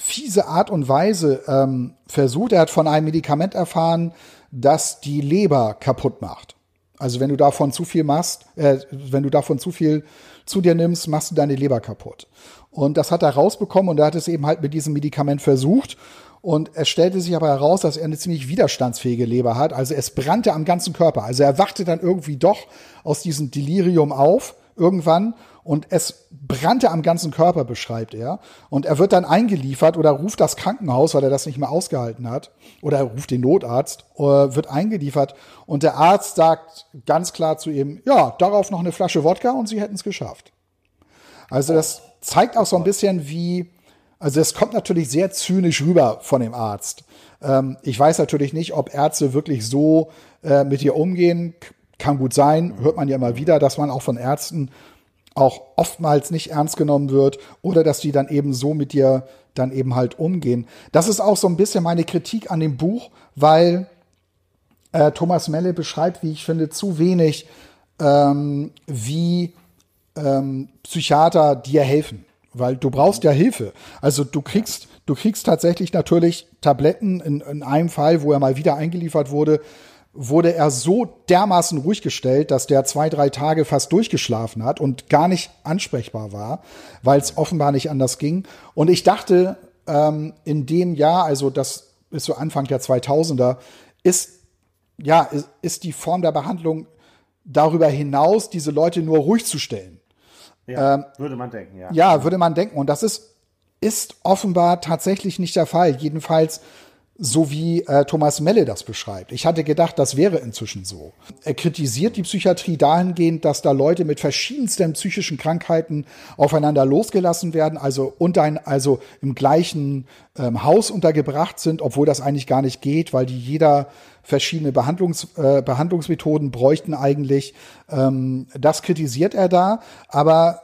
fiese Art und Weise ähm, versucht. Er hat von einem Medikament erfahren, das die Leber kaputt macht. Also wenn du davon zu viel machst, äh, wenn du davon zu viel zu dir nimmst, machst du deine Leber kaputt. Und das hat er rausbekommen und er hat es eben halt mit diesem Medikament versucht. Und es stellte sich aber heraus, dass er eine ziemlich widerstandsfähige Leber hat. Also es brannte am ganzen Körper. Also er wachte dann irgendwie doch aus diesem Delirium auf irgendwann und es brannte am ganzen Körper, beschreibt er. Und er wird dann eingeliefert oder ruft das Krankenhaus, weil er das nicht mehr ausgehalten hat, oder er ruft den Notarzt, äh, wird eingeliefert und der Arzt sagt ganz klar zu ihm, ja, darauf noch eine Flasche Wodka und sie hätten es geschafft. Also das zeigt auch so ein bisschen wie, also es kommt natürlich sehr zynisch rüber von dem Arzt. Ähm, ich weiß natürlich nicht, ob Ärzte wirklich so äh, mit ihr umgehen. Kann gut sein, hört man ja immer wieder, dass man auch von Ärzten auch oftmals nicht ernst genommen wird oder dass die dann eben so mit dir dann eben halt umgehen. Das ist auch so ein bisschen meine Kritik an dem Buch, weil äh, Thomas Melle beschreibt, wie ich finde, zu wenig, ähm, wie ähm, Psychiater dir helfen. Weil du brauchst ja Hilfe. Also du kriegst, du kriegst tatsächlich natürlich Tabletten in, in einem Fall, wo er mal wieder eingeliefert wurde, wurde er so dermaßen ruhig gestellt, dass der zwei, drei Tage fast durchgeschlafen hat und gar nicht ansprechbar war, weil es offenbar nicht anders ging. Und ich dachte, ähm, in dem Jahr, also das ist so Anfang der 2000er, ist, ja, ist, ist die Form der Behandlung darüber hinaus, diese Leute nur ruhig zu stellen. Ja, ähm, würde man denken, ja. Ja, würde man denken. Und das ist, ist offenbar tatsächlich nicht der Fall. Jedenfalls so wie äh, Thomas Melle das beschreibt. Ich hatte gedacht, das wäre inzwischen so. Er kritisiert die Psychiatrie dahingehend, dass da Leute mit verschiedensten psychischen Krankheiten aufeinander losgelassen werden, also unter ein, also im gleichen ähm, Haus untergebracht sind, obwohl das eigentlich gar nicht geht, weil die jeder verschiedene Behandlungs, äh, Behandlungsmethoden bräuchten eigentlich. Ähm, das kritisiert er da, aber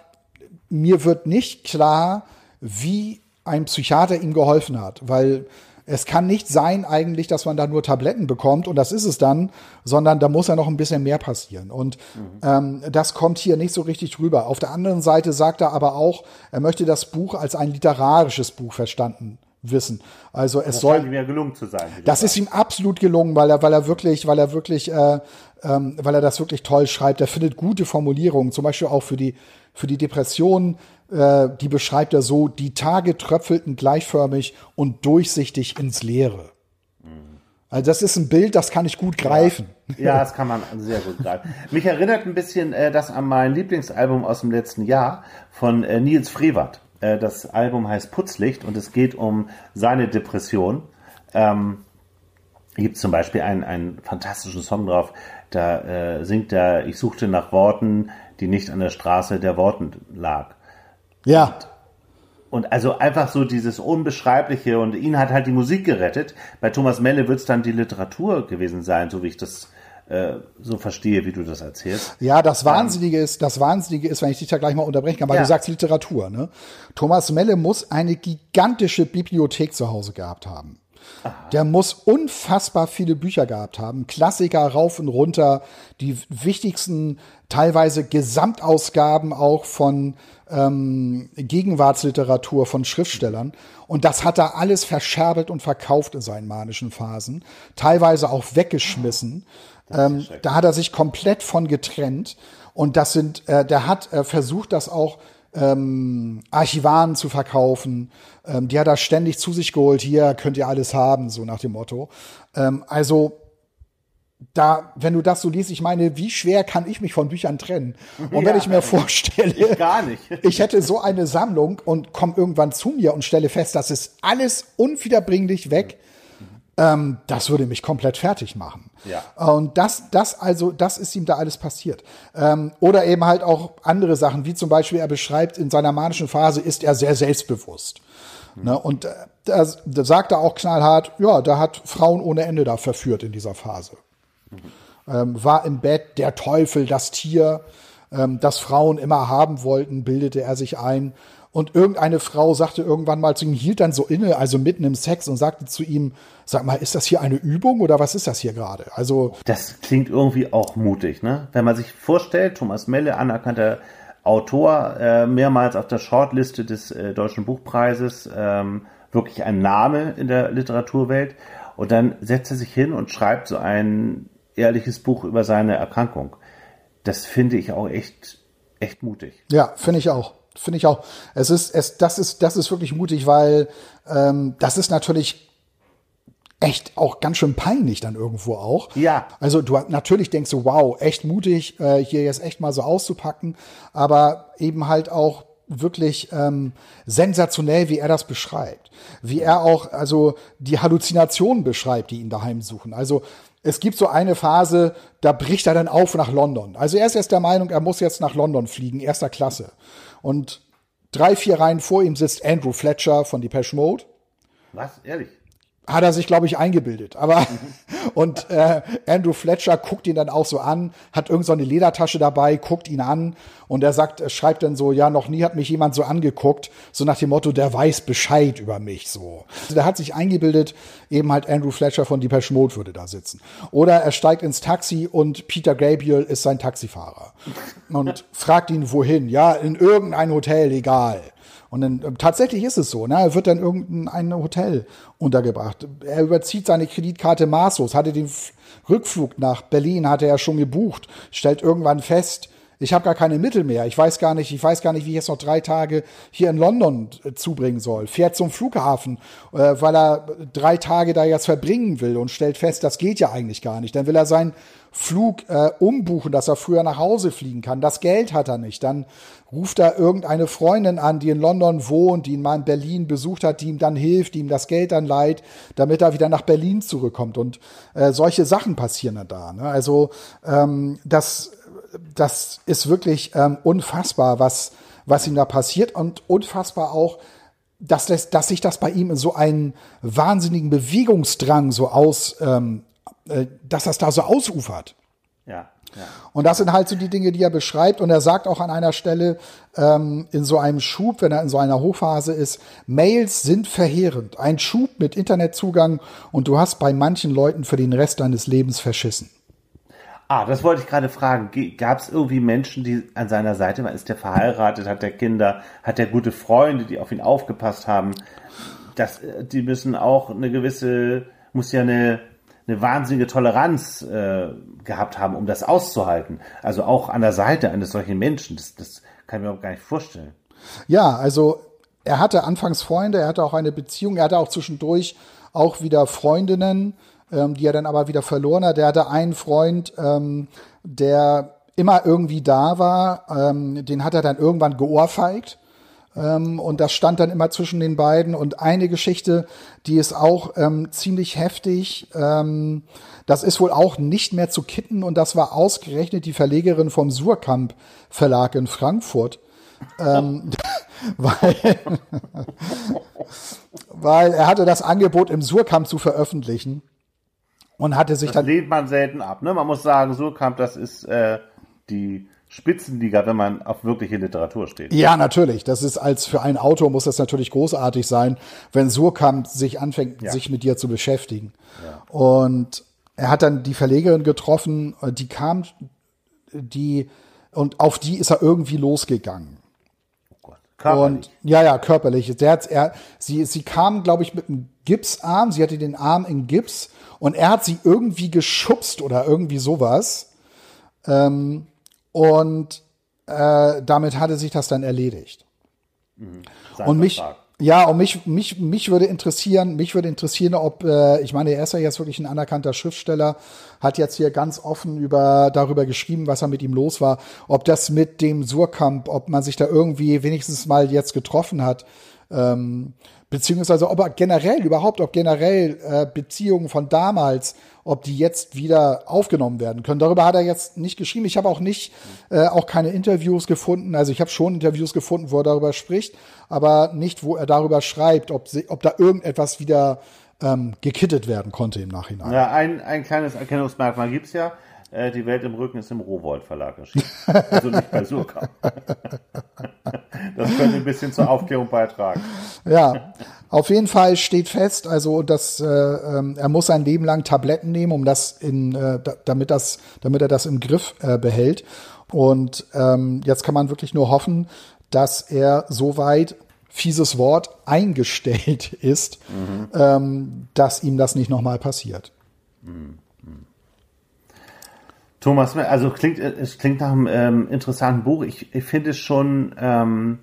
mir wird nicht klar, wie ein Psychiater ihm geholfen hat, weil es kann nicht sein eigentlich, dass man da nur Tabletten bekommt und das ist es dann, sondern da muss ja noch ein bisschen mehr passieren. Und mhm. ähm, das kommt hier nicht so richtig rüber. Auf der anderen Seite sagt er aber auch, er möchte das Buch als ein literarisches Buch verstanden wissen. Also es das soll ihm ja gelungen zu sein. Das ist ihm absolut gelungen, weil er, weil er wirklich, weil er wirklich, äh, ähm, weil er das wirklich toll schreibt. Er findet gute Formulierungen, zum Beispiel auch für die für die Depressionen äh, die beschreibt er so, die Tage tröpfelten gleichförmig und durchsichtig ins Leere. Also das ist ein Bild, das kann ich gut greifen. Ja, ja das kann man sehr gut greifen. Mich erinnert ein bisschen äh, das an mein Lieblingsalbum aus dem letzten Jahr von äh, Nils Frevert. Äh, das Album heißt Putzlicht und es geht um seine Depression. Ähm, gibt zum Beispiel einen, einen fantastischen Song drauf, da äh, singt er, ich suchte nach Worten, die nicht an der Straße der Worten lag. Ja. Und, und also einfach so dieses Unbeschreibliche und ihn hat halt die Musik gerettet. Bei Thomas Melle wird es dann die Literatur gewesen sein, so wie ich das äh, so verstehe, wie du das erzählst. Ja, das Wahnsinnige ist, das Wahnsinnige ist, wenn ich dich da gleich mal unterbrechen kann, weil ja. du sagst Literatur, ne? Thomas Melle muss eine gigantische Bibliothek zu Hause gehabt haben. Der muss unfassbar viele Bücher gehabt haben, Klassiker rauf und runter, die wichtigsten teilweise Gesamtausgaben auch von ähm, Gegenwartsliteratur von Schriftstellern. Und das hat er alles verscherbelt und verkauft in seinen manischen Phasen, teilweise auch weggeschmissen. Ähm, da hat er sich komplett von getrennt. Und das sind, äh, der hat äh, versucht, das auch ähm, Archivaren zu verkaufen. Ähm, die hat er ständig zu sich geholt. Hier könnt ihr alles haben, so nach dem Motto. Ähm, also da, wenn du das so liest, ich meine, wie schwer kann ich mich von Büchern trennen? Und ja, wenn ich mir vorstelle, ich gar nicht. ich hätte so eine Sammlung und komme irgendwann zu mir und stelle fest, das ist alles unwiederbringlich weg, ähm, das würde mich komplett fertig machen. Ja. Und das, das also, das ist ihm da alles passiert. Ähm, oder eben halt auch andere Sachen, wie zum Beispiel er beschreibt, in seiner manischen Phase ist er sehr selbstbewusst. Mhm. Ne, und äh, da, da sagt er auch knallhart, ja, da hat Frauen ohne Ende da verführt in dieser Phase. Mhm. Ähm, war im Bett der Teufel, das Tier, ähm, das Frauen immer haben wollten, bildete er sich ein. Und irgendeine Frau sagte irgendwann mal zu ihm, hielt dann so inne, also mitten im Sex und sagte zu ihm, sag mal, ist das hier eine Übung oder was ist das hier gerade? Also. Das klingt irgendwie auch mutig, ne? Wenn man sich vorstellt, Thomas Melle, anerkannter Autor, äh, mehrmals auf der Shortliste des äh, Deutschen Buchpreises, ähm, wirklich ein Name in der Literaturwelt. Und dann setzt er sich hin und schreibt so ein ehrliches Buch über seine Erkrankung. Das finde ich auch echt, echt mutig. Ja, finde ich auch finde ich auch. Es ist, es, das ist, das ist wirklich mutig, weil ähm, das ist natürlich echt auch ganz schön peinlich dann irgendwo auch. Ja. Also du natürlich denkst du, wow, echt mutig, äh, hier jetzt echt mal so auszupacken, aber eben halt auch wirklich ähm, sensationell, wie er das beschreibt. Wie er auch also die Halluzinationen beschreibt, die ihn daheim suchen. Also es gibt so eine Phase, da bricht er dann auf nach London. Also er ist jetzt der Meinung, er muss jetzt nach London fliegen, erster Klasse. Und drei, vier Reihen vor ihm sitzt Andrew Fletcher von Depeche Mode. Was? Ehrlich? Hat er sich, glaube ich, eingebildet. Aber und äh, Andrew Fletcher guckt ihn dann auch so an, hat irgend so eine Ledertasche dabei, guckt ihn an und er sagt, er schreibt dann so, ja, noch nie hat mich jemand so angeguckt, so nach dem Motto, der weiß Bescheid über mich so. Also der hat sich eingebildet, eben halt Andrew Fletcher von Depeche Mode würde da sitzen. Oder er steigt ins Taxi und Peter Gabriel ist sein Taxifahrer und fragt ihn wohin. Ja, in irgendein Hotel, egal. Und dann, äh, tatsächlich ist es so, ne? er wird dann irgendein Hotel untergebracht. Er überzieht seine Kreditkarte maßlos, hatte den Rückflug nach Berlin, hatte er schon gebucht, stellt irgendwann fest, Ich habe gar keine Mittel mehr. Ich weiß gar nicht, ich weiß gar nicht, wie ich jetzt noch drei Tage hier in London äh, zubringen soll. Fährt zum Flughafen, äh, weil er drei Tage da jetzt verbringen will und stellt fest, das geht ja eigentlich gar nicht. Dann will er seinen Flug äh, umbuchen, dass er früher nach Hause fliegen kann. Das Geld hat er nicht. Dann ruft er irgendeine Freundin an, die in London wohnt, die ihn mal in Berlin besucht hat, die ihm dann hilft, die ihm das Geld dann leiht, damit er wieder nach Berlin zurückkommt. Und äh, solche Sachen passieren dann da. Ne? Also ähm, das, das ist wirklich ähm, unfassbar, was, was ihm da passiert und unfassbar auch, dass, das, dass sich das bei ihm in so einen wahnsinnigen Bewegungsdrang so aus, ähm, äh, dass das da so ausufert. Ja. Ja. Und das sind halt so die Dinge, die er beschreibt. Und er sagt auch an einer Stelle ähm, in so einem Schub, wenn er in so einer Hochphase ist, Mails sind verheerend. Ein Schub mit Internetzugang und du hast bei manchen Leuten für den Rest deines Lebens verschissen. Ah, das wollte ich gerade fragen. Gab es irgendwie Menschen, die an seiner Seite waren? Ist der verheiratet? Hat der Kinder? Hat der gute Freunde, die auf ihn aufgepasst haben? Das, äh, die müssen auch eine gewisse, muss ja eine eine wahnsinnige Toleranz äh, gehabt haben, um das auszuhalten. Also auch an der Seite eines solchen Menschen. Das, das kann ich mir auch gar nicht vorstellen. Ja, also er hatte anfangs Freunde, er hatte auch eine Beziehung, er hatte auch zwischendurch auch wieder Freundinnen, ähm, die er dann aber wieder verloren hat. Er hatte einen Freund, ähm, der immer irgendwie da war, ähm, den hat er dann irgendwann geohrfeigt und das stand dann immer zwischen den beiden. Und eine Geschichte, die ist auch ähm, ziemlich heftig. Ähm, das ist wohl auch nicht mehr zu kitten. Und das war ausgerechnet die Verlegerin vom Surkamp Verlag in Frankfurt. ähm, weil, weil er hatte das Angebot im Surkamp zu veröffentlichen und hatte sich das dann lehnt man selten ab. Ne? Man muss sagen, Surkamp, das ist äh, die Spitzenliga, wenn man auf wirkliche Literatur steht. Ja, natürlich. Das ist als für einen Autor muss das natürlich großartig sein, wenn Surkamp sich anfängt, ja. sich mit dir zu beschäftigen. Ja. Und er hat dann die Verlegerin getroffen, die kam, die, und auf die ist er irgendwie losgegangen. Oh. Und ja, ja, körperlich. Der hat, er, sie, sie kam, glaube ich, mit einem Gipsarm. Sie hatte den Arm in Gips und er hat sie irgendwie geschubst oder irgendwie sowas. Ähm, und äh, damit hatte sich das dann erledigt. Mhm. Und mich, ja, und mich, mich, mich würde interessieren, mich würde interessieren, ob, äh, ich meine, er ist ja jetzt wirklich ein anerkannter Schriftsteller, hat jetzt hier ganz offen über, darüber geschrieben, was er mit ihm los war, ob das mit dem Surkamp, ob man sich da irgendwie wenigstens mal jetzt getroffen hat, ähm, beziehungsweise ob er generell, überhaupt, ob generell äh, Beziehungen von damals, ob die jetzt wieder aufgenommen werden können. Darüber hat er jetzt nicht geschrieben. Ich habe auch nicht, äh, auch keine Interviews gefunden. Also ich habe schon Interviews gefunden, wo er darüber spricht, aber nicht, wo er darüber schreibt, ob, sie, ob da irgendetwas wieder ähm, gekittet werden konnte im Nachhinein. Ja, ein, ein kleines Erkennungsmerkmal gibt's ja. Äh, die Welt im Rücken ist im Rowold Verlag erschienen. Also nicht bei Surkamp. das könnte ein bisschen zur Aufklärung beitragen. Ja, auf jeden Fall steht fest, also dass äh, ähm, er muss sein Leben lang Tabletten nehmen, um das in, äh, damit das, damit er das im Griff äh, behält. Und ähm, jetzt kann man wirklich nur hoffen, dass er soweit fieses Wort eingestellt ist, mhm. ähm, dass ihm das nicht nochmal passiert. Mhm. Thomas, also klingt, es klingt nach einem ähm, interessanten Buch. Ich, ich finde es schon, ähm,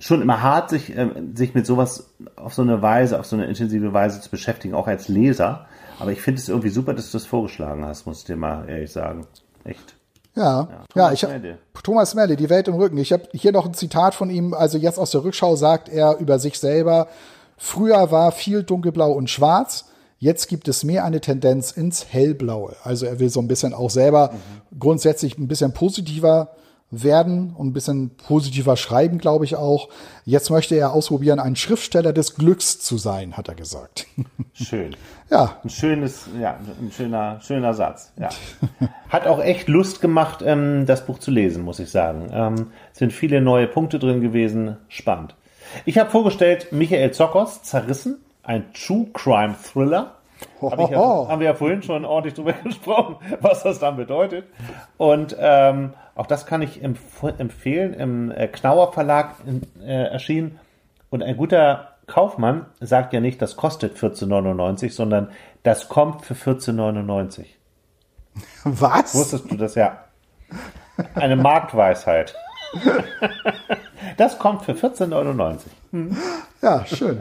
schon immer hart, sich, ähm, sich mit sowas auf so eine Weise, auf so eine intensive Weise zu beschäftigen, auch als Leser. Aber ich finde es irgendwie super, dass du das vorgeschlagen hast, muss ich dir mal ehrlich sagen. Echt. Ja, ja, ja ich habe Thomas Melle, die Welt im Rücken. Ich habe hier noch ein Zitat von ihm. Also jetzt aus der Rückschau sagt er über sich selber: Früher war viel dunkelblau und schwarz. Jetzt gibt es mehr eine Tendenz ins Hellblaue. Also er will so ein bisschen auch selber mhm. grundsätzlich ein bisschen positiver werden und ein bisschen positiver schreiben, glaube ich auch. Jetzt möchte er ausprobieren, ein Schriftsteller des Glücks zu sein, hat er gesagt. Schön. ja. Ein schönes, ja, ein schöner, schöner Satz. Ja. Hat auch echt Lust gemacht, ähm, das Buch zu lesen, muss ich sagen. Ähm, sind viele neue Punkte drin gewesen. Spannend. Ich habe vorgestellt Michael Zockers, Zerrissen, ein True Crime Thriller. Hab ja, haben wir ja vorhin schon ordentlich drüber gesprochen, was das dann bedeutet. Und ähm, auch das kann ich empf empfehlen. Im äh, Knauer Verlag in, äh, erschienen. Und ein guter Kaufmann sagt ja nicht, das kostet 14,99, sondern das kommt für 14,99. Was? Wusstest du das ja? Eine Marktweisheit. Das kommt für 14,99. Ja, schön.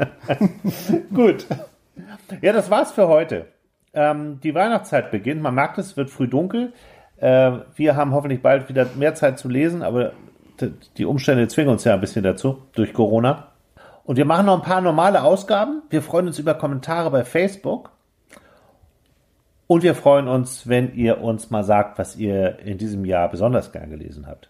Gut. Ja, das war's für heute. Ähm, die Weihnachtszeit beginnt. Man merkt es, wird früh dunkel. Äh, wir haben hoffentlich bald wieder mehr Zeit zu lesen, aber die Umstände zwingen uns ja ein bisschen dazu durch Corona. Und wir machen noch ein paar normale Ausgaben. Wir freuen uns über Kommentare bei Facebook. Und wir freuen uns, wenn ihr uns mal sagt, was ihr in diesem Jahr besonders gern gelesen habt.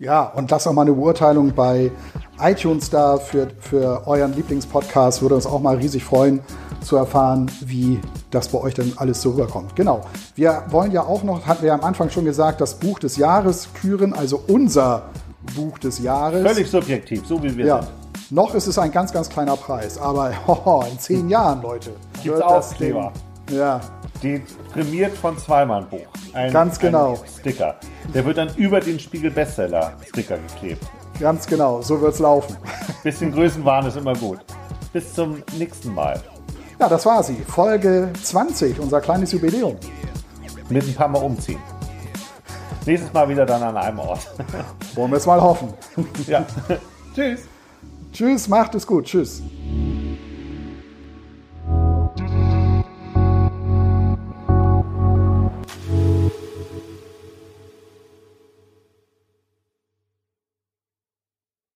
Ja, und lasst auch mal eine Beurteilung bei iTunes da für, für euren Lieblingspodcast. Würde uns auch mal riesig freuen zu erfahren, wie das bei euch denn alles so rüberkommt. Genau. Wir wollen ja auch noch, hatten wir ja am Anfang schon gesagt, das Buch des Jahres küren, also unser Buch des Jahres. Völlig subjektiv, so wie wir Ja. sind. Noch ist es ein ganz, ganz kleiner Preis, aber hoho, in zehn Jahren, Leute. Gibt's wird das. Ding- Ja, Die prämiert von Zweimann Buch. Ein, Ganz genau. Ein Sticker. Der wird dann über den Spiegel Bestseller Sticker geklebt. ganz genau. So wird's laufen. Bisschen Größenwahn ist immer gut. Bis zum nächsten Mal. Ja, das war sie. Folge 20, unser kleines Jubiläum. Mit ein paar Mal umziehen. Nächstes Mal wieder dann an einem Ort. Wollen wir es mal hoffen. ja. Tschüss. Tschüss, macht es gut. Tschüss.